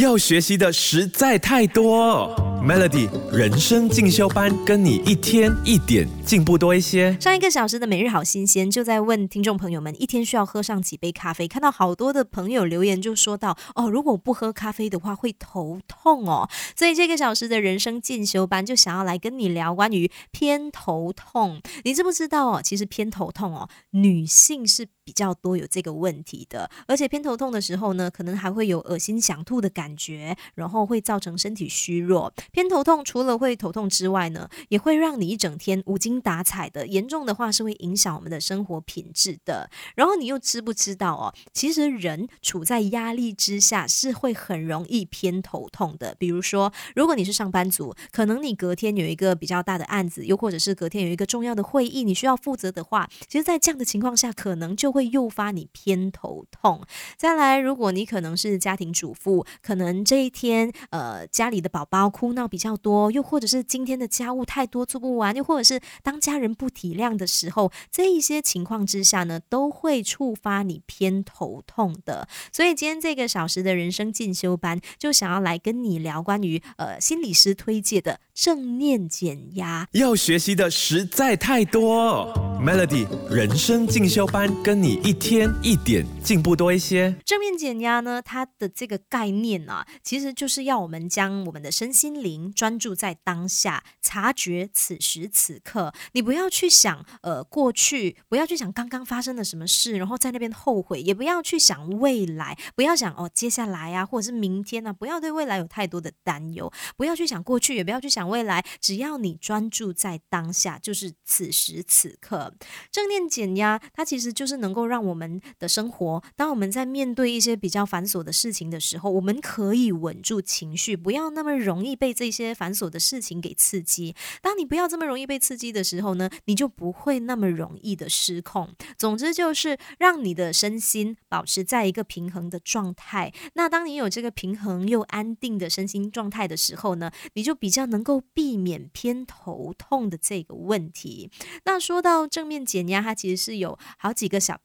要学习的实在太多。Melody 人生进修班，跟你一天一点进步多一些。上一个小时的每日好新鲜，就在问听众朋友们，一天需要喝上几杯咖啡？看到好多的朋友留言，就说到哦，如果不喝咖啡的话，会头痛哦。所以这个小时的人生进修班，就想要来跟你聊关于偏头痛。你知不知道哦？其实偏头痛哦，女性是。比较多有这个问题的，而且偏头痛的时候呢，可能还会有恶心想吐的感觉，然后会造成身体虚弱。偏头痛除了会头痛之外呢，也会让你一整天无精打采的，严重的话是会影响我们的生活品质的。然后你又知不知道哦？其实人处在压力之下是会很容易偏头痛的。比如说，如果你是上班族，可能你隔天有一个比较大的案子，又或者是隔天有一个重要的会议你需要负责的话，其实，在这样的情况下，可能就会。诱发你偏头痛。再来，如果你可能是家庭主妇，可能这一天呃家里的宝宝哭闹比较多，又或者是今天的家务太多做不完，又或者是当家人不体谅的时候，这一些情况之下呢，都会触发你偏头痛的。所以今天这个小时的人生进修班，就想要来跟你聊关于呃心理师推荐的正念减压。要学习的实在太多，Melody 人生进修班跟你。一天一点进步多一些。正面减压呢，它的这个概念啊，其实就是要我们将我们的身心灵专注在当下，察觉此时此刻。你不要去想呃过去，不要去想刚刚发生了什么事，然后在那边后悔，也不要去想未来，不要想哦接下来啊，或者是明天啊，不要对未来有太多的担忧，不要去想过去，也不要去想未来，只要你专注在当下，就是此时此刻。正念减压，它其实就是能够。让我们的生活，当我们在面对一些比较繁琐的事情的时候，我们可以稳住情绪，不要那么容易被这些繁琐的事情给刺激。当你不要这么容易被刺激的时候呢，你就不会那么容易的失控。总之就是让你的身心保持在一个平衡的状态。那当你有这个平衡又安定的身心状态的时候呢，你就比较能够避免偏头痛的这个问题。那说到正面减压，它其实是有好几个小。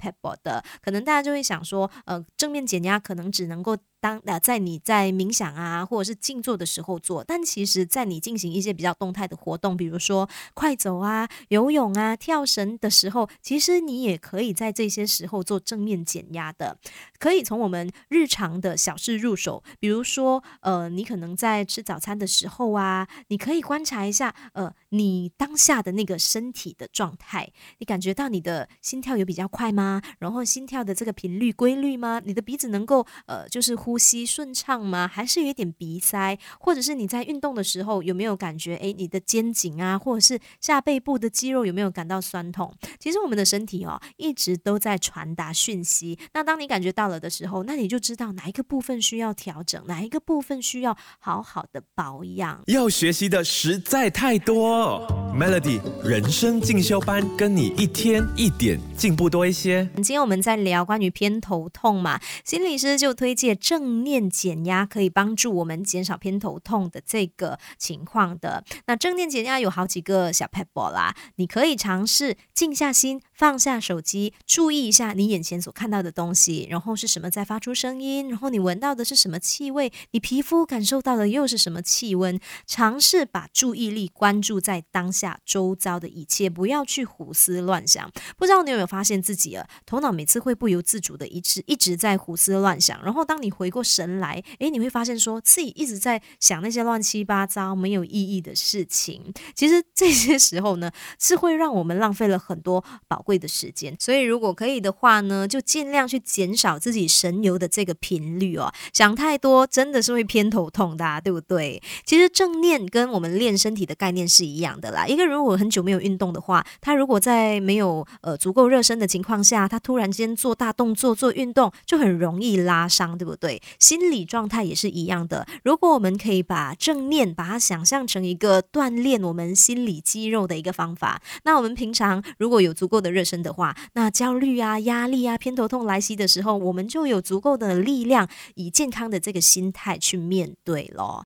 的，可能大家就会想说，呃，正面减压可能只能够。当呃，在你在冥想啊，或者是静坐的时候做，但其实，在你进行一些比较动态的活动，比如说快走啊、游泳啊、跳绳的时候，其实你也可以在这些时候做正面减压的。可以从我们日常的小事入手，比如说，呃，你可能在吃早餐的时候啊，你可以观察一下，呃，你当下的那个身体的状态，你感觉到你的心跳有比较快吗？然后心跳的这个频率规律吗？你的鼻子能够呃，就是呼。吸顺畅吗？还是有一点鼻塞？或者是你在运动的时候有没有感觉？诶，你的肩颈啊，或者是下背部的肌肉有没有感到酸痛？其实我们的身体哦，一直都在传达讯息。那当你感觉到了的时候，那你就知道哪一个部分需要调整，哪一个部分需要好好的保养。要学习的实在太多 Oh.，Melody 人生进修班，跟你一天一点进步多一些。今天我们在聊关于偏头痛嘛，心理师就推荐正。念减压可以帮助我们减少偏头痛的这个情况的。那正念减压有好几个小 pebble 啦，你可以尝试静下心，放下手机，注意一下你眼前所看到的东西，然后是什么在发出声音，然后你闻到的是什么气味，你皮肤感受到的又是什么气温。尝试把注意力关注在当下周遭的一切，不要去胡思乱想。不知道你有没有发现自己啊，头脑每次会不由自主的一直一直在胡思乱想，然后当你回。过神来，诶，你会发现说自己一直在想那些乱七八糟、没有意义的事情。其实这些时候呢，是会让我们浪费了很多宝贵的时间。所以，如果可以的话呢，就尽量去减少自己神游的这个频率哦。想太多真的是会偏头痛的，对不对？其实正念跟我们练身体的概念是一样的啦。一个人如果很久没有运动的话，他如果在没有呃足够热身的情况下，他突然间做大动作做运动，就很容易拉伤，对不对？心理状态也是一样的。如果我们可以把正念把它想象成一个锻炼我们心理肌肉的一个方法，那我们平常如果有足够的热身的话，那焦虑啊、压力啊、偏头痛来袭的时候，我们就有足够的力量以健康的这个心态去面对咯。